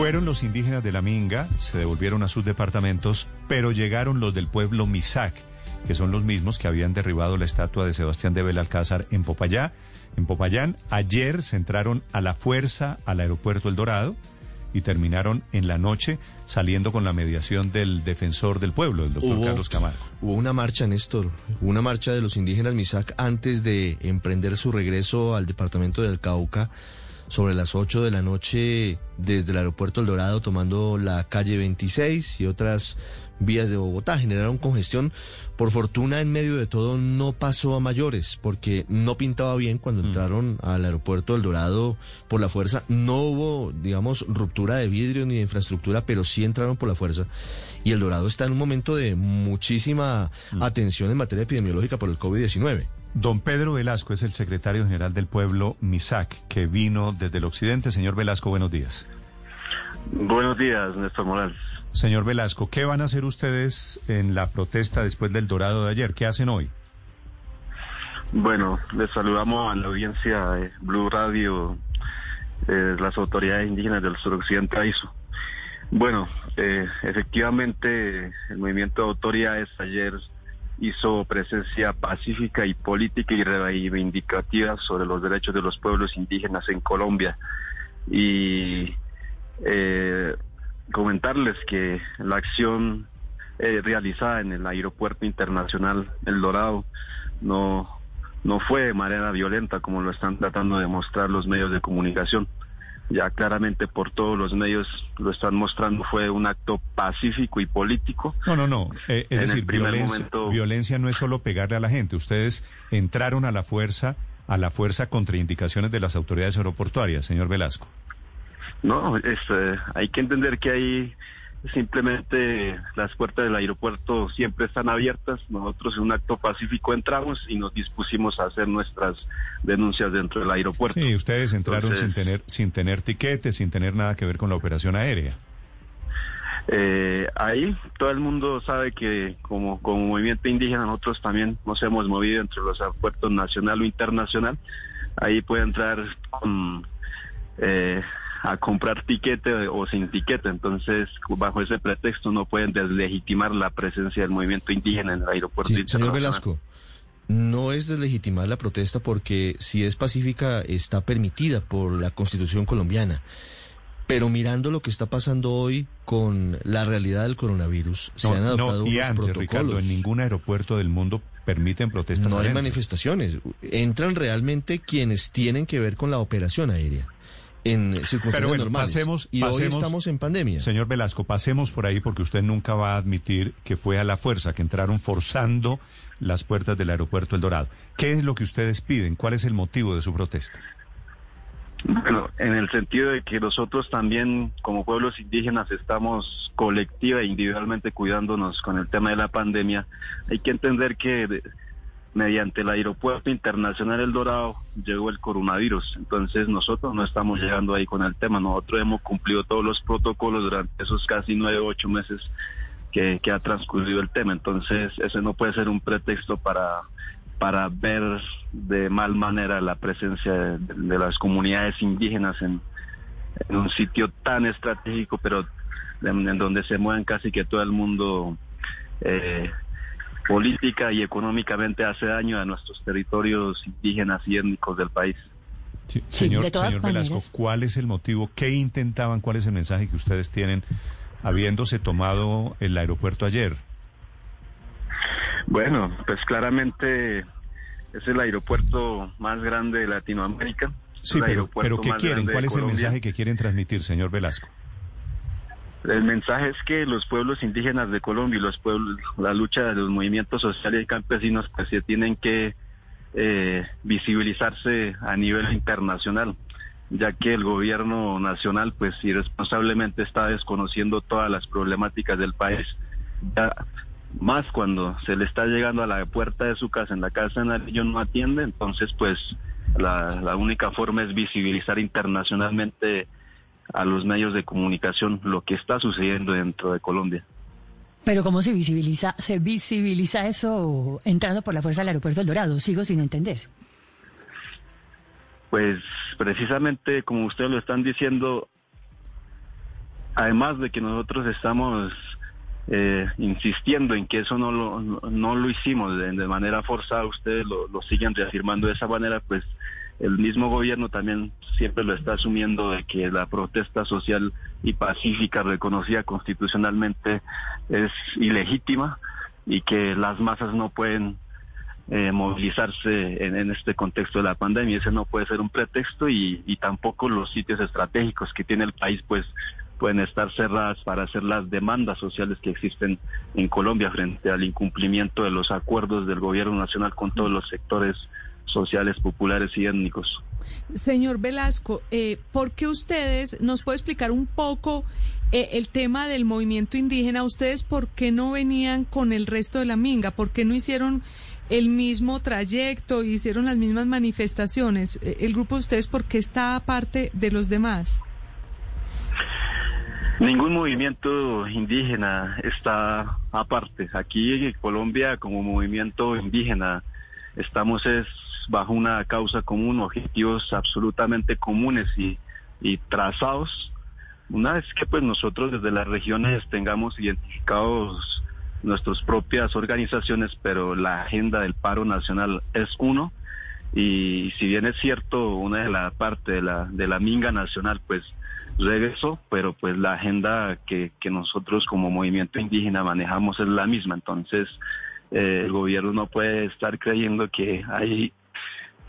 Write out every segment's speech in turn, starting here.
Fueron los indígenas de la Minga, se devolvieron a sus departamentos, pero llegaron los del pueblo Misac, que son los mismos que habían derribado la estatua de Sebastián de Belalcázar en Popayá. En Popayán, ayer se entraron a la fuerza al aeropuerto El Dorado y terminaron en la noche saliendo con la mediación del defensor del pueblo, el doctor Carlos Camargo. Hubo una marcha, Néstor, hubo una marcha de los indígenas Misac antes de emprender su regreso al departamento del Cauca sobre las 8 de la noche desde el aeropuerto El Dorado tomando la calle 26 y otras vías de Bogotá. Generaron congestión. Por fortuna, en medio de todo, no pasó a mayores, porque no pintaba bien cuando entraron al aeropuerto El Dorado por la fuerza. No hubo, digamos, ruptura de vidrio ni de infraestructura, pero sí entraron por la fuerza. Y El Dorado está en un momento de muchísima atención en materia epidemiológica por el COVID-19. Don Pedro Velasco es el secretario general del pueblo MISAC, que vino desde el occidente. Señor Velasco, buenos días. Buenos días, Néstor Morales. Señor Velasco, ¿qué van a hacer ustedes en la protesta después del dorado de ayer? ¿Qué hacen hoy? Bueno, les saludamos a la audiencia de Blue Radio, eh, las autoridades indígenas del suroccidente AISO. Bueno, eh, efectivamente el movimiento de autoridades ayer hizo presencia pacífica y política y reivindicativa sobre los derechos de los pueblos indígenas en Colombia. Y eh, comentarles que la acción eh, realizada en el aeropuerto internacional El Dorado no, no fue de manera violenta como lo están tratando de mostrar los medios de comunicación ya claramente por todos los medios lo están mostrando, fue un acto pacífico y político. No, no, no. Eh, es decir, violencia, violencia no es solo pegarle a la gente. Ustedes entraron a la fuerza, a la fuerza contra indicaciones de las autoridades aeroportuarias, señor Velasco. No, este, hay que entender que hay Simplemente las puertas del aeropuerto siempre están abiertas. Nosotros en un acto pacífico entramos y nos dispusimos a hacer nuestras denuncias dentro del aeropuerto. Sí, ustedes entraron sin tener sin tener tiquetes, sin tener nada que ver con la operación aérea. Eh, ahí todo el mundo sabe que como, como movimiento indígena nosotros también nos hemos movido entre los aeropuertos nacional o internacional. Ahí puede entrar con... Eh, a comprar tiquete o sin tiquete. Entonces, bajo ese pretexto no pueden deslegitimar la presencia del movimiento indígena en el aeropuerto. Sí, señor Velasco, no es deslegitimar la protesta porque si es pacífica está permitida por la Constitución colombiana. Pero mirando lo que está pasando hoy con la realidad del coronavirus, se han adoptado no, y unos antes, protocolos. Ricardo, en ningún aeropuerto del mundo permiten protestas. No hay manifestaciones. Entran realmente quienes tienen que ver con la operación aérea en circunstancias Pero bueno, normales. pasemos- y hoy estamos en pandemia. Señor Velasco, pasemos por ahí porque usted nunca va a admitir que fue a la fuerza, que entraron forzando las puertas del aeropuerto El Dorado. ¿Qué es lo que ustedes piden? ¿Cuál es el motivo de su protesta? Bueno, en el sentido de que nosotros también como pueblos indígenas estamos colectiva e individualmente cuidándonos con el tema de la pandemia, hay que entender que mediante el aeropuerto internacional El Dorado llegó el coronavirus, entonces nosotros no estamos llegando ahí con el tema, nosotros hemos cumplido todos los protocolos durante esos casi nueve, ocho meses que, ha transcurrido el tema, entonces ese no puede ser un pretexto para para ver de mal manera la presencia de, las comunidades indígenas en, en un sitio tan estratégico, pero en, en donde se mueven casi que todo el mundo eh, política y económicamente hace daño a nuestros territorios indígenas y étnicos del país. Sí, Sí, señor, de señor Velasco, maneras. ¿cuál es el motivo? ¿Qué intentaban? ¿Cuál es el mensaje que ustedes tienen habiéndose tomado el aeropuerto ayer? Bueno, pues claramente es el aeropuerto más grande de Latinoamérica. Sí, pero, pero ¿qué quieren? ¿Cuál es el mensaje que quieren transmitir, señor Velasco? El mensaje es que los pueblos indígenas de Colombia y los pueblos, la lucha de los movimientos sociales y campesinos, pues se tienen que eh, visibilizarse a nivel internacional, ya que el gobierno nacional, pues irresponsablemente está desconociendo todas las problemáticas del país. Más cuando se le está llegando a la puerta de su casa, en la casa de Nariño no atiende, entonces pues la, la única forma es visibilizar internacionalmente a los medios de comunicación lo que está sucediendo dentro de Colombia. Pero ¿cómo se visibiliza, se visibiliza eso entrando por la fuerza del aeropuerto El Dorado? Sigo sin entender. Pues precisamente como ustedes lo están diciendo, además de que nosotros estamos eh, insistiendo en que eso no lo, no, lo hicimos de, manera forzada, ustedes lo, lo, siguen reafirmando de esa manera, pues el mismo gobierno también siempre lo está asumiendo de que la protesta social y pacífica reconocida constitucionalmente es ilegítima y que las masas no pueden eh, movilizarse en, este contexto de la pandemia. Ese no puede ser un pretexto y, y tampoco los sitios estratégicos que tiene el país pues pueden estar cerradas para hacer las demandas sociales que existen en Colombia frente al incumplimiento de los acuerdos del gobierno nacional con todos los sectores sociales, populares y étnicos. Señor Velasco, eh, ¿por qué ustedes, nos puede explicar un poco eh, el tema del movimiento indígena? ¿Ustedes por qué no venían con el resto de la minga? ¿Por qué no hicieron el mismo trayecto, hicieron las mismas manifestaciones. Eh, ¿El grupo de ustedes por qué está aparte de los demás? Ningún movimiento indígena está aparte. Aquí en Colombia como movimiento indígena estamos es bajo una causa común, objetivos absolutamente comunes y, trazados. Una vez que pues nosotros desde las regiones tengamos identificados nuestras propias organizaciones, pero la agenda del paro nacional es uno. Y si bien es cierto, una de la parte de la, de la minga nacional, pues regresó, pero pues la agenda que, que nosotros como movimiento indígena manejamos es la misma. Entonces, eh, el gobierno no puede estar creyendo que hay,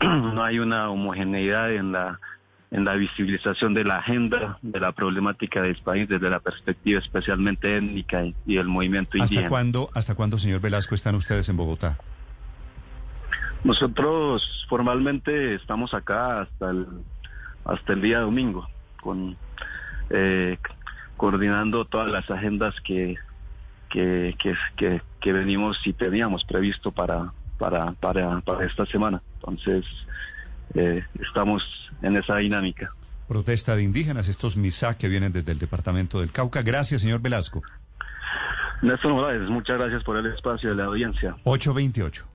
no hay una homogeneidad en la en la visibilización de la agenda de la problemática del país desde la perspectiva especialmente étnica y, el movimiento indígena. ¿Hasta cuándo, ¿Hasta cuándo, señor Velasco, están ustedes en Bogotá? Nosotros formalmente estamos acá hasta el, hasta el día domingo, con eh, coordinando todas las agendas que, que, que, que, venimos y teníamos previsto para, para, para, para esta semana. Entonces, eh, estamos en esa dinámica. Protesta de indígenas, estos MISA que vienen desde el departamento del Cauca. Gracias, señor Velasco. Néstor Morales, muchas gracias por el espacio de la audiencia. 828.